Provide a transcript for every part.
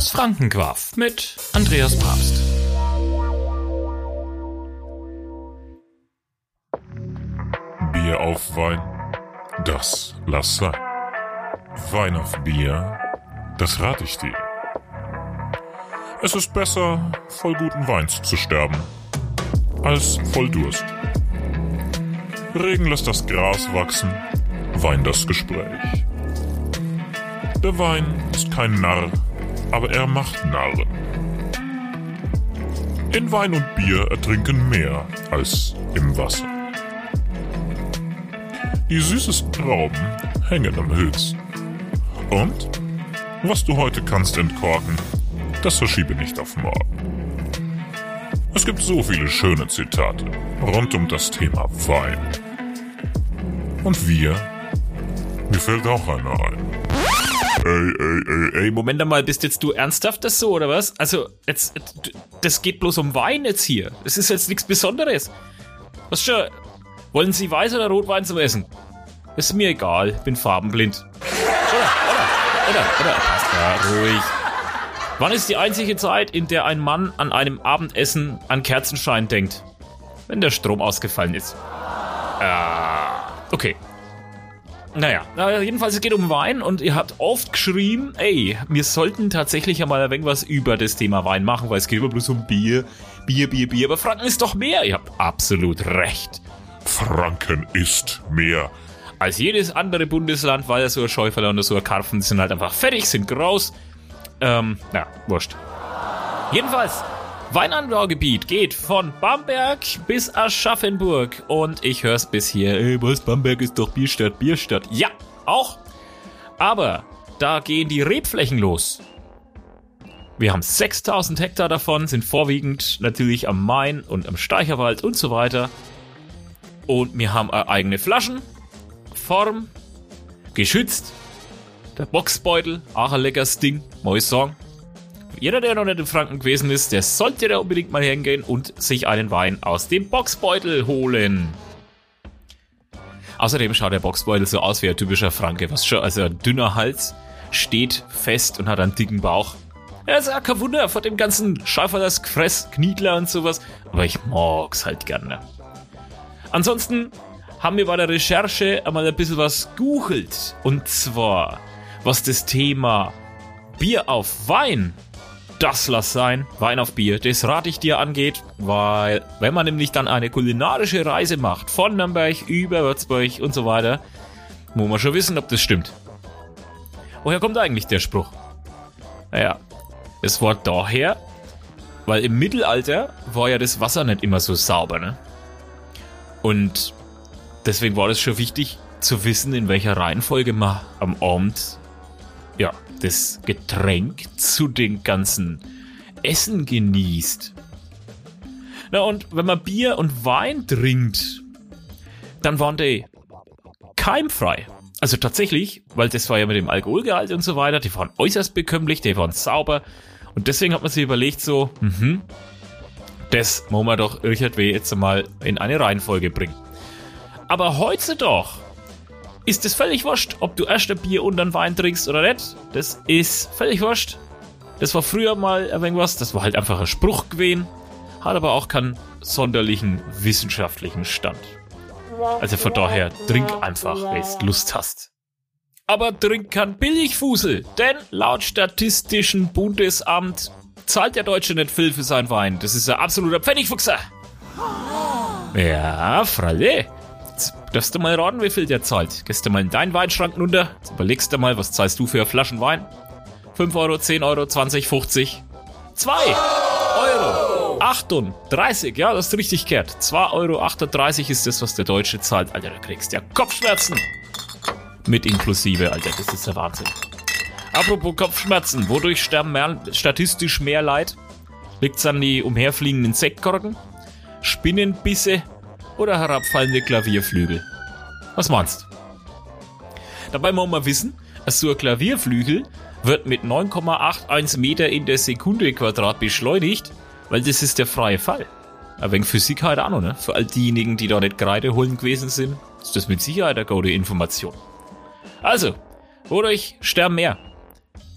Das Frankenquaff mit Andreas Papst. Bier auf Wein, das lass sein. Wein auf Bier, das rate ich dir. Es ist besser, voll guten Weins zu sterben, als voll Durst. Regen lässt das Gras wachsen, Wein das Gespräch. Der Wein ist kein Narr, aber er macht Narren. In Wein und Bier ertrinken mehr als im Wasser. Die süßesten Trauben hängen am höchsten. Und was du heute kannst entkorken, das verschiebe nicht auf morgen. Es gibt so viele schöne Zitate rund um das Thema Wein. Und wir, mir fällt auch einer ein. Ey, ey, ey, ey, Moment einmal, bist jetzt du ernsthaft das so, oder was? Also, jetzt, das geht bloß um Wein jetzt hier. Das ist jetzt nichts Besonderes. Was schon, wollen Sie Weiß oder Rotwein zum Essen? Ist mir egal, bin farbenblind. Oder, oder, oder, oder, passt ja, ruhig. Wann ist die einzige Zeit, in der ein Mann an einem Abendessen an Kerzenschein denkt? Wenn der Strom ausgefallen ist. Äh, okay. Naja, jedenfalls es geht um Wein und ihr habt oft geschrieben, ey, wir sollten tatsächlich einmal ein wenig was über das Thema Wein machen, weil es geht immer bloß um Bier, Bier, Bier, Bier, aber Franken ist doch mehr. Ihr habt absolut recht. Franken ist mehr. Als jedes andere Bundesland, weil so ein Schäuferler und so ein Karpfen sind halt einfach fertig, sind groß. Ähm, na, wurscht. Jedenfalls, Weinanbaugebiet geht von Bamberg bis Aschaffenburg. Und ich hör's bis hier. Ey, was? Bamberg ist doch Bierstadt, Bierstadt. Ja, auch. Aber da gehen die Rebflächen los. Wir haben 6000 Hektar davon, sind vorwiegend natürlich am Main und am Steicherwald und so weiter. Und wir haben eigene Flaschen, Form, geschützt. Der Boxbeutel, auch ein leckeres Ding, muss ich sagen. Jeder, der noch nicht in Franken gewesen ist, der sollte da unbedingt mal hingehen und sich einen Wein aus dem Boxbeutel holen. Außerdem schaut der Boxbeutel so aus wie ein typischer Franke, was schon, also ein dünner Hals, steht fest und hat einen dicken Bauch. Ja, ist ja kein Wunder vor dem ganzen Schäuferlers Gefress, Kniedler und sowas, aber ich mag's halt gerne. Ansonsten haben wir bei der Recherche einmal ein bisschen was googelt. Und zwar, was das Thema Bier auf Wein das lass sein. Wein auf Bier, das rate ich dir angeht, weil wenn man nämlich dann eine kulinarische Reise macht, von Nürnberg über Würzburg und so weiter, muss man schon wissen, ob das stimmt. Woher kommt eigentlich der Spruch? Naja, es war daher, weil im Mittelalter war ja das Wasser nicht immer so sauber, ne? Und deswegen war das schon wichtig zu wissen, in welcher Reihenfolge man am Abend ja, das Getränk zu den ganzen Essen genießt. Na und wenn man Bier und Wein trinkt, dann waren die keimfrei. Also tatsächlich, weil das war ja mit dem Alkoholgehalt und so weiter, die waren äußerst bekömmlich, die waren sauber. Und deswegen hat man sich überlegt so, mhm, das muss man doch irgendwie jetzt mal in eine Reihenfolge bringen. Aber heute doch ist es völlig wurscht, ob du erst ein Bier und dann Wein trinkst oder nicht. Das ist völlig wurscht. Das war früher mal irgendwas, das war halt einfach ein Spruch gewesen, hat aber auch keinen sonderlichen wissenschaftlichen Stand. Also von daher, trink einfach, wenn du Lust hast. Aber trink kein Billigfusel, denn laut Statistischen Bundesamt zahlt der Deutsche nicht viel für sein Wein. Das ist ein absoluter Pfennigfuchser. Ja, Fralle. Darfst du mal raten, wie viel der zahlt? Gehst du mal in deinen Weinschrank runter? Überlegst du mal, was zahlst du für Flaschen Wein? 5 Euro, 10 Euro, 20, 50? 2 Euro! 38, ja, das ist richtig kehrt. 2,38 Euro ist das, was der Deutsche zahlt. Alter, du kriegst ja Kopfschmerzen. Mit inklusive, Alter, das ist der Wahnsinn. Apropos Kopfschmerzen, wodurch sterben mehr, statistisch mehr Leid? Liegt's an die umherfliegenden Insektkorken? Spinnenbisse? Oder herabfallende Klavierflügel? Was meinst? Dabei muss man wissen, so ein Klavierflügel wird mit 9,81 Meter in der Sekunde Quadrat beschleunigt, weil das ist der freie Fall. Aber wegen Physik halt auch noch, ne? Für all diejenigen, die da nicht Kreide holen gewesen sind, ist das mit Sicherheit eine gute Information. Also, wodurch sterben mehr?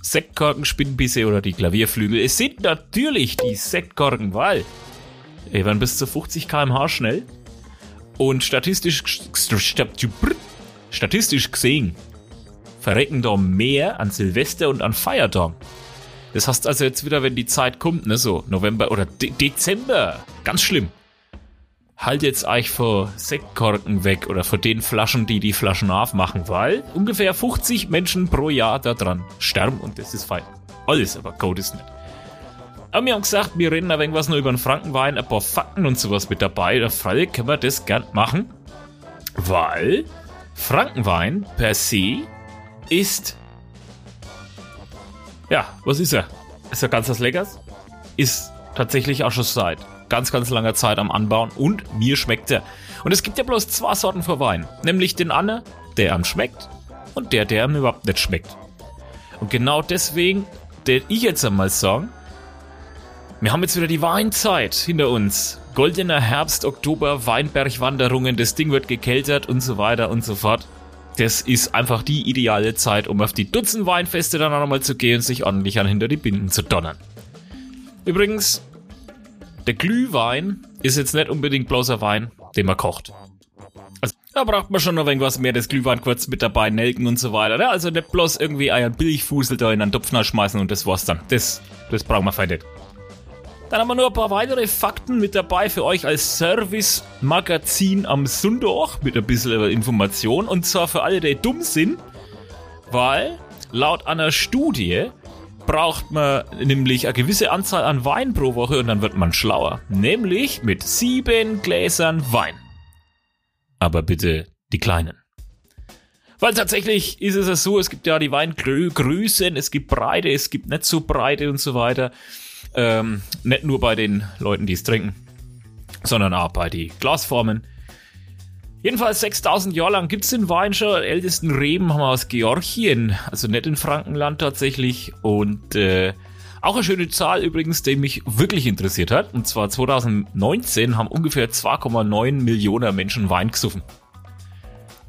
Sektkorkenspinnbisse oder die Klavierflügel. Es sind natürlich die Sektkorken, weil die werden bis zu 50 km/h schnell. Und statistisch, statistisch gesehen verrecken da mehr an Silvester und an Feiertagen. Das heißt also jetzt wieder, wenn die Zeit kommt, ne, so November oder De Dezember, ganz schlimm. Halt jetzt euch vor Sektkorken weg oder vor den Flaschen, die die Flaschen aufmachen, weil ungefähr 50 Menschen pro Jahr daran sterben und das ist fein. Alles, aber Code ist nicht. Aber wir haben gesagt, wir reden ein wenig was nur über den Frankenwein, ein paar Fakten und sowas mit dabei. Da Fall können wir das gern machen, weil Frankenwein per se ist ja, was ist er? Ist er ganz was Leckers? Ist tatsächlich auch schon seit ganz, ganz langer Zeit am Anbauen und mir schmeckt er. Und es gibt ja bloß zwei Sorten für Wein. Nämlich den Anne, der am schmeckt und der, der ihm überhaupt nicht schmeckt. Und genau deswegen, der ich jetzt einmal sagen, wir haben jetzt wieder die Weinzeit hinter uns. Goldener Herbst, Oktober, Weinbergwanderungen, das Ding wird gekeltert und so weiter und so fort. Das ist einfach die ideale Zeit, um auf die Dutzend Weinfeste dann auch nochmal zu gehen und sich ordentlich an hinter die Binden zu donnern. Übrigens, der Glühwein ist jetzt nicht unbedingt bloßer Wein, den man kocht. Also, da braucht man schon noch irgendwas mehr, das Glühwein kurz mit dabei, Nelken und so weiter. Ne? Also nicht bloß irgendwie einen Billigfusel da in einen Topf schmeißen und das war's dann. Das, das brauchen wir fein nicht. Dann haben wir nur ein paar weitere Fakten mit dabei für euch als Service-Magazin am Sonntag mit ein bisschen Information. Und zwar für alle, die dumm sind, weil laut einer Studie braucht man nämlich eine gewisse Anzahl an Wein pro Woche und dann wird man schlauer. Nämlich mit sieben Gläsern Wein. Aber bitte die kleinen. Weil tatsächlich ist es ja so, es gibt ja die Weingrößen, es gibt Breite, es gibt nicht so Breite und so weiter. Ähm, nicht nur bei den Leuten, die es trinken, sondern auch bei den Glasformen. Jedenfalls 6000 Jahre lang gibt es den Wein schon. Ältesten Reben haben wir aus Georgien, also nicht in Frankenland tatsächlich. Und äh, auch eine schöne Zahl übrigens, die mich wirklich interessiert hat. Und zwar 2019 haben ungefähr 2,9 Millionen Menschen Wein gesoffen.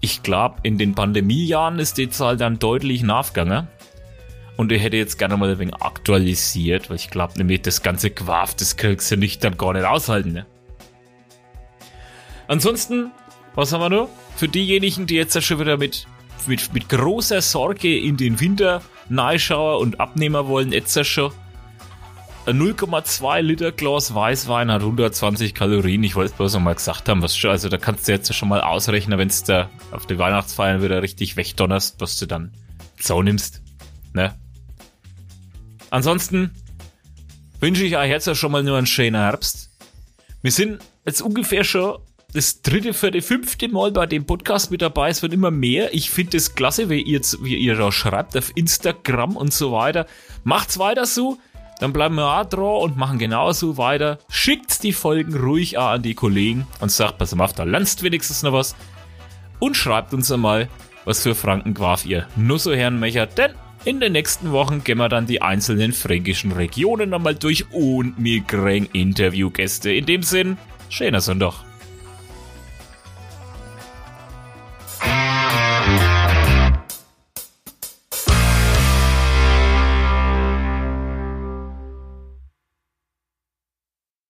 Ich glaube, in den Pandemiejahren ist die Zahl dann deutlich nachgegangen. Und ich hätte jetzt gerne mal ein wenig aktualisiert, weil ich glaube nämlich, das ganze Quaf, das kriegst du nicht dann gar nicht aushalten. Ne? Ansonsten, was haben wir noch? Für diejenigen, die jetzt schon wieder mit, mit, mit großer Sorge in den Winter neischauer und Abnehmer wollen, jetzt schon ein 0,2 Liter Glas Weißwein hat 120 Kalorien. Ich wollte es bloß noch mal gesagt haben, was schon, also da kannst du jetzt schon mal ausrechnen, wenn du da auf die Weihnachtsfeiern wieder richtig wegdonnerst, was du dann so nimmst. Ne? Ansonsten wünsche ich euch jetzt schon mal nur einen schönen Herbst. Wir sind jetzt ungefähr schon das dritte, vierte, fünfte Mal bei dem Podcast mit dabei. Es wird immer mehr. Ich finde es klasse, wie ihr, wie ihr da schreibt auf Instagram und so weiter. Macht's weiter so. Dann bleiben wir auch dran und machen genauso weiter. Schickt die Folgen ruhig auch an die Kollegen und sagt, pass auf, da lernst wenigstens noch was. Und schreibt uns einmal, was für Franken Graf ihr nur so Herrenmecher, denn in den nächsten Wochen gehen wir dann die einzelnen fränkischen Regionen nochmal durch und wir kriegen Interviewgäste. In dem Sinn, schöner Sonntag.